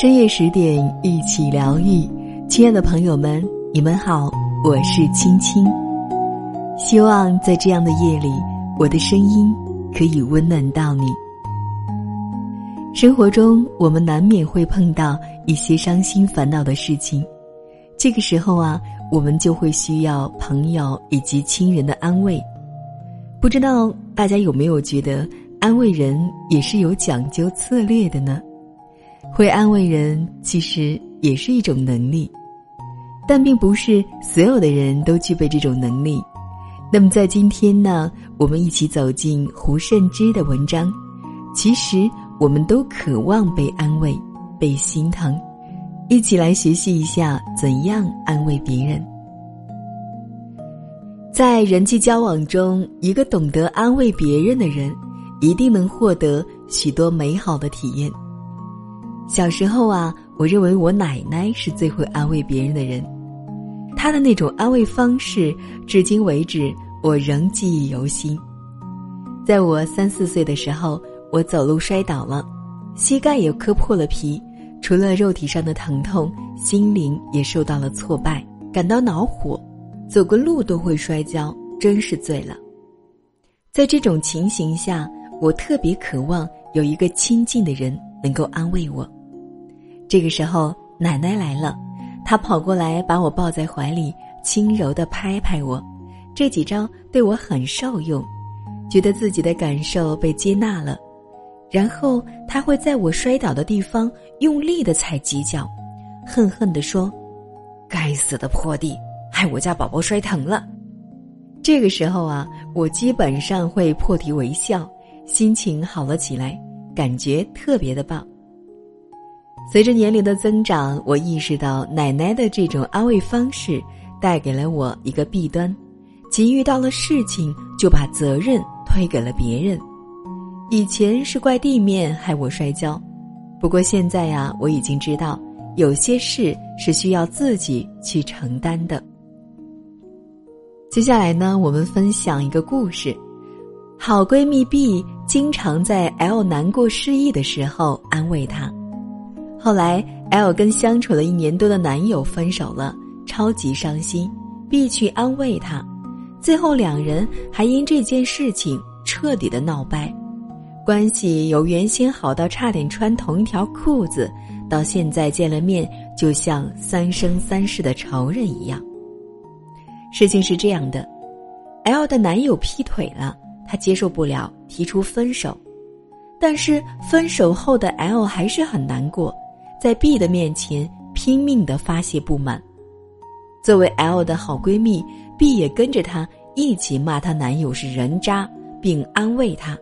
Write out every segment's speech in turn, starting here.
深夜十点，一起疗愈。亲爱的朋友们，你们好，我是青青。希望在这样的夜里，我的声音可以温暖到你。生活中，我们难免会碰到一些伤心烦恼的事情，这个时候啊，我们就会需要朋友以及亲人的安慰。不知道大家有没有觉得，安慰人也是有讲究策略的呢？会安慰人，其实也是一种能力，但并不是所有的人都具备这种能力。那么，在今天呢，我们一起走进胡慎之的文章。其实，我们都渴望被安慰、被心疼，一起来学习一下怎样安慰别人。在人际交往中，一个懂得安慰别人的人，一定能获得许多美好的体验。小时候啊，我认为我奶奶是最会安慰别人的人，她的那种安慰方式，至今为止我仍记忆犹新。在我三四岁的时候，我走路摔倒了，膝盖也磕破了皮，除了肉体上的疼痛，心灵也受到了挫败，感到恼火，走个路都会摔跤，真是醉了。在这种情形下，我特别渴望有一个亲近的人能够安慰我。这个时候，奶奶来了，她跑过来把我抱在怀里，轻柔的拍拍我。这几招对我很受用，觉得自己的感受被接纳了。然后，她会在我摔倒的地方用力的踩几脚，恨恨地说：“该死的破地，害我家宝宝摔疼了。”这个时候啊，我基本上会破涕为笑，心情好了起来，感觉特别的棒。随着年龄的增长，我意识到奶奶的这种安慰方式带给了我一个弊端，即遇到了事情就把责任推给了别人。以前是怪地面害我摔跤，不过现在呀，我已经知道有些事是需要自己去承担的。接下来呢，我们分享一个故事：好闺蜜 B 经常在 L 难过失意的时候安慰她。后来，L 跟相处了一年多的男友分手了，超级伤心，B 去安慰他，最后两人还因这件事情彻底的闹掰，关系由原先好到差点穿同一条裤子，到现在见了面就像三生三世的仇人一样。事情是这样的，L 的男友劈腿了，她接受不了，提出分手，但是分手后的 L 还是很难过。在 B 的面前拼命的发泄不满，作为 L 的好闺蜜，B 也跟着她一起骂她男友是人渣，并安慰她，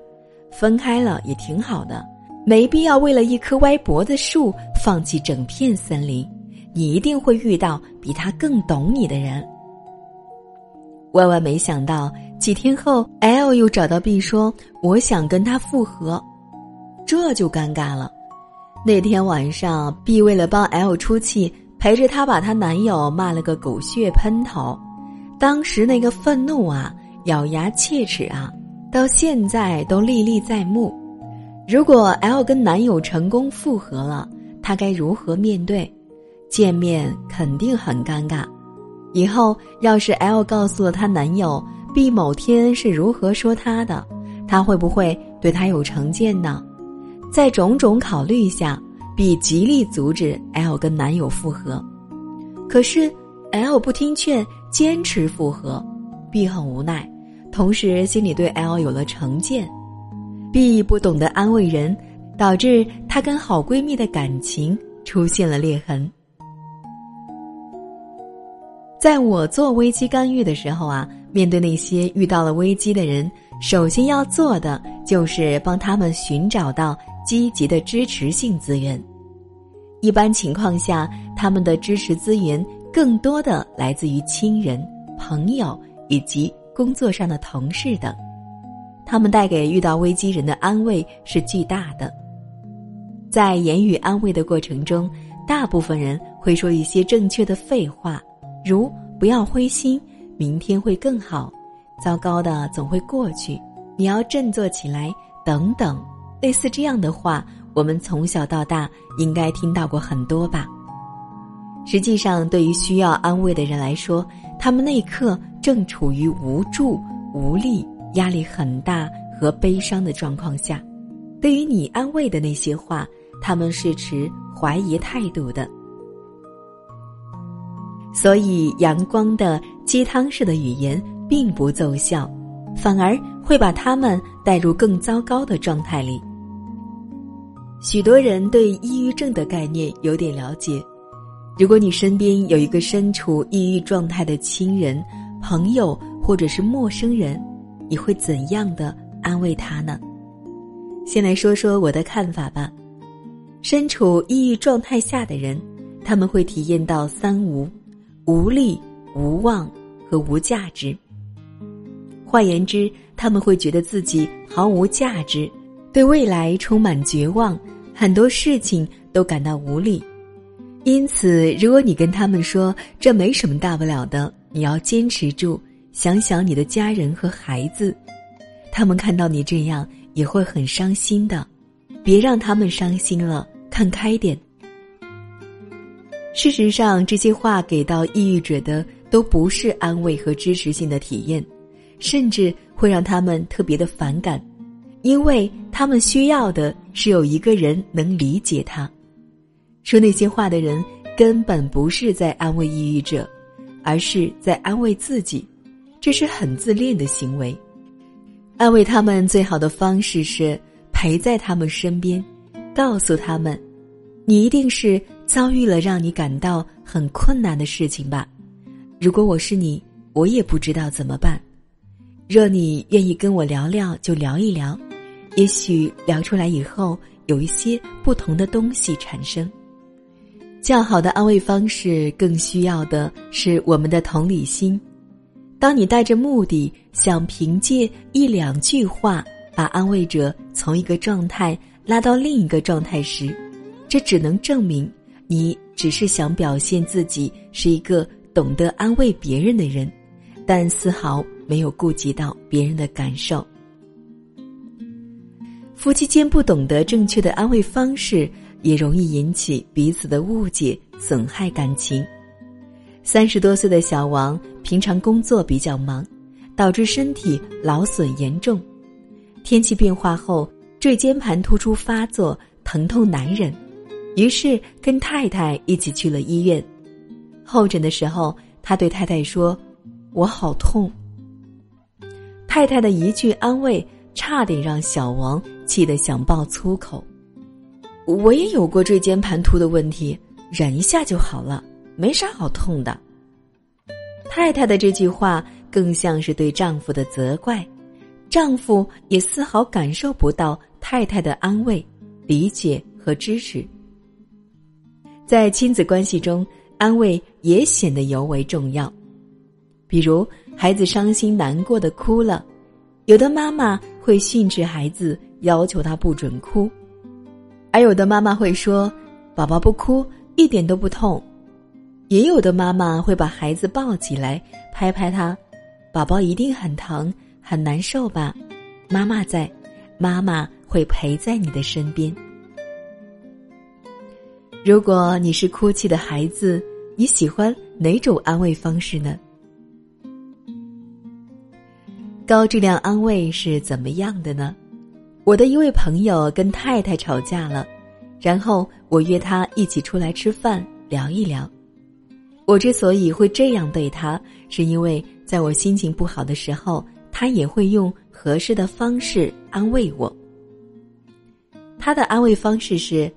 分开了也挺好的，没必要为了一棵歪脖子树放弃整片森林，你一定会遇到比他更懂你的人。万万没想到，几天后，L 又找到 B 说：“我想跟他复合。”这就尴尬了。那天晚上，B 为了帮 L 出气，陪着她把她男友骂了个狗血喷头。当时那个愤怒啊，咬牙切齿啊，到现在都历历在目。如果 L 跟男友成功复合了，她该如何面对？见面肯定很尴尬。以后要是 L 告诉了她男友 B 某天是如何说她的，她会不会对他有成见呢？在种种考虑下，B 极力阻止 L 跟男友复合，可是 L 不听劝，坚持复合，B 很无奈，同时心里对 L 有了成见。B 不懂得安慰人，导致她跟好闺蜜的感情出现了裂痕。在我做危机干预的时候啊，面对那些遇到了危机的人，首先要做的就是帮他们寻找到。积极的支持性资源，一般情况下，他们的支持资源更多的来自于亲人、朋友以及工作上的同事等，他们带给遇到危机人的安慰是巨大的。在言语安慰的过程中，大部分人会说一些正确的废话，如“不要灰心，明天会更好”，“糟糕的总会过去，你要振作起来”等等。类似这样的话，我们从小到大应该听到过很多吧。实际上，对于需要安慰的人来说，他们那一刻正处于无助、无力、压力很大和悲伤的状况下。对于你安慰的那些话，他们是持怀疑态度的。所以，阳光的鸡汤式的语言并不奏效，反而会把他们带入更糟糕的状态里。许多人对抑郁症的概念有点了解。如果你身边有一个身处抑郁状态的亲人、朋友或者是陌生人，你会怎样的安慰他呢？先来说说我的看法吧。身处抑郁状态下的人，他们会体验到三无。无力、无望和无价值。换言之，他们会觉得自己毫无价值，对未来充满绝望，很多事情都感到无力。因此，如果你跟他们说这没什么大不了的，你要坚持住，想想你的家人和孩子，他们看到你这样也会很伤心的。别让他们伤心了，看开点。事实上，这些话给到抑郁者的都不是安慰和支持性的体验，甚至会让他们特别的反感，因为他们需要的是有一个人能理解他。说那些话的人根本不是在安慰抑郁者，而是在安慰自己，这是很自恋的行为。安慰他们最好的方式是陪在他们身边，告诉他们，你一定是。遭遇了让你感到很困难的事情吧？如果我是你，我也不知道怎么办。若你愿意跟我聊聊，就聊一聊，也许聊出来以后有一些不同的东西产生。较好的安慰方式，更需要的是我们的同理心。当你带着目的，想凭借一两句话把安慰者从一个状态拉到另一个状态时，这只能证明。你只是想表现自己是一个懂得安慰别人的人，但丝毫没有顾及到别人的感受。夫妻间不懂得正确的安慰方式，也容易引起彼此的误解，损害感情。三十多岁的小王平常工作比较忙，导致身体劳损严重。天气变化后，椎间盘突出发作，疼痛难忍。于是跟太太一起去了医院，候诊的时候，他对太太说：“我好痛。”太太的一句安慰，差点让小王气得想爆粗口。我也有过椎间盘突的问题，忍一下就好了，没啥好痛的。太太的这句话更像是对丈夫的责怪，丈夫也丝毫感受不到太太的安慰、理解和支持。在亲子关系中，安慰也显得尤为重要。比如，孩子伤心难过的哭了，有的妈妈会训斥孩子，要求他不准哭；而有的妈妈会说：“宝宝不哭，一点都不痛。”也有的妈妈会把孩子抱起来，拍拍他：“宝宝一定很疼，很难受吧？妈妈在，妈妈会陪在你的身边。”如果你是哭泣的孩子，你喜欢哪种安慰方式呢？高质量安慰是怎么样的呢？我的一位朋友跟太太吵架了，然后我约他一起出来吃饭聊一聊。我之所以会这样对他，是因为在我心情不好的时候，他也会用合适的方式安慰我。他的安慰方式是。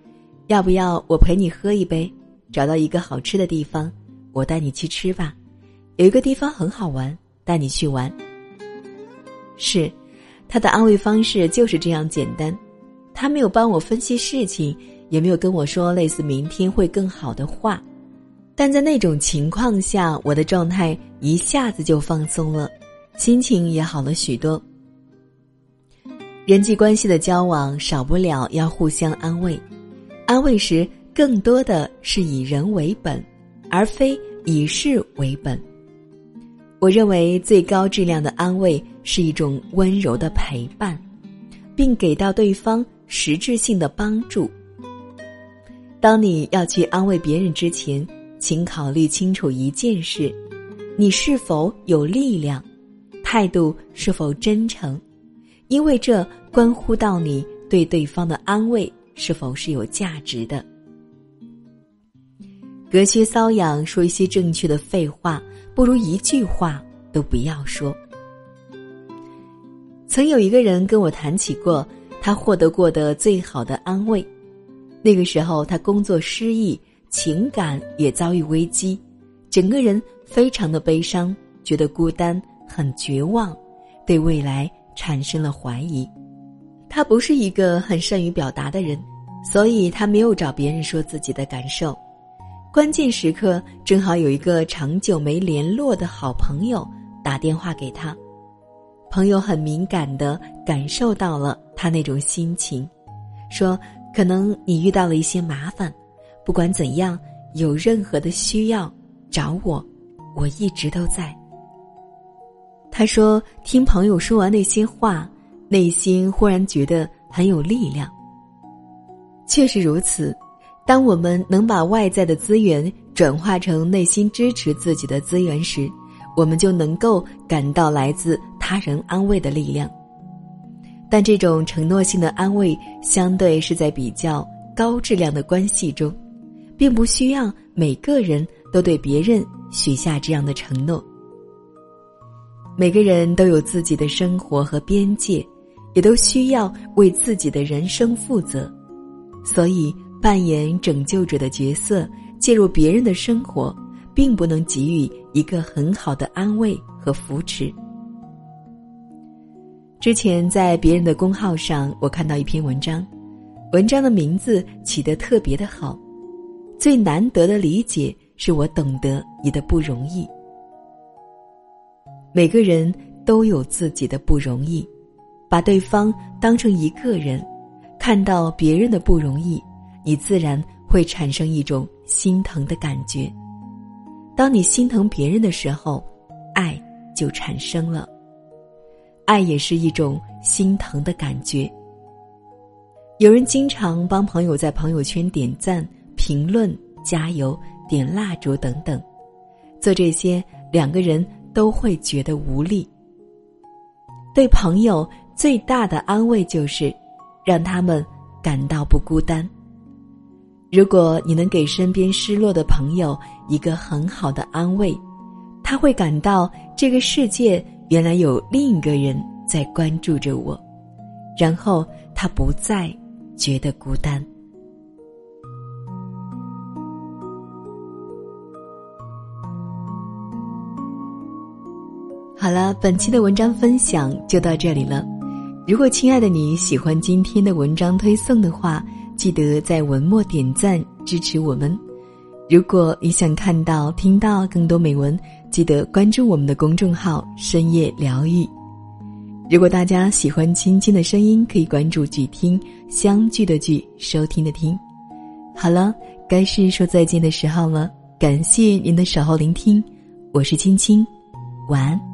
要不要我陪你喝一杯？找到一个好吃的地方，我带你去吃吧。有一个地方很好玩，带你去玩。是，他的安慰方式就是这样简单。他没有帮我分析事情，也没有跟我说类似“明天会更好的”话，但在那种情况下，我的状态一下子就放松了，心情也好了许多。人际关系的交往少不了要互相安慰。安慰时，更多的是以人为本，而非以事为本。我认为最高质量的安慰是一种温柔的陪伴，并给到对方实质性的帮助。当你要去安慰别人之前，请考虑清楚一件事：你是否有力量，态度是否真诚，因为这关乎到你对对方的安慰是否是有价值的。隔靴搔痒，说一些正确的废话，不如一句话都不要说。曾有一个人跟我谈起过他获得过的最好的安慰，那个时候他工作失意，情感也遭遇危机，整个人非常的悲伤，觉得孤单，很绝望，对未来产生了怀疑。他不是一个很善于表达的人，所以他没有找别人说自己的感受。关键时刻，正好有一个长久没联络的好朋友打电话给他，朋友很敏感的感受到了他那种心情，说：“可能你遇到了一些麻烦，不管怎样，有任何的需要找我，我一直都在。”他说：“听朋友说完那些话，内心忽然觉得很有力量。”确实如此。当我们能把外在的资源转化成内心支持自己的资源时，我们就能够感到来自他人安慰的力量。但这种承诺性的安慰，相对是在比较高质量的关系中，并不需要每个人都对别人许下这样的承诺。每个人都有自己的生活和边界，也都需要为自己的人生负责，所以。扮演拯救者的角色，介入别人的生活，并不能给予一个很好的安慰和扶持。之前在别人的公号上，我看到一篇文章，文章的名字起得特别的好。最难得的理解，是我懂得你的不容易。每个人都有自己的不容易，把对方当成一个人，看到别人的不容易。你自然会产生一种心疼的感觉。当你心疼别人的时候，爱就产生了。爱也是一种心疼的感觉。有人经常帮朋友在朋友圈点赞、评论、加油、点蜡烛等等，做这些，两个人都会觉得无力。对朋友最大的安慰就是，让他们感到不孤单。如果你能给身边失落的朋友一个很好的安慰，他会感到这个世界原来有另一个人在关注着我，然后他不再觉得孤单。好了，本期的文章分享就到这里了。如果亲爱的你喜欢今天的文章推送的话，记得在文末点赞支持我们。如果你想看到、听到更多美文，记得关注我们的公众号“深夜疗愈”。如果大家喜欢青青的声音，可以关注“剧听相聚的剧”，收听的听。好了，该是说再见的时候了。感谢您的守候聆听，我是青青，晚安。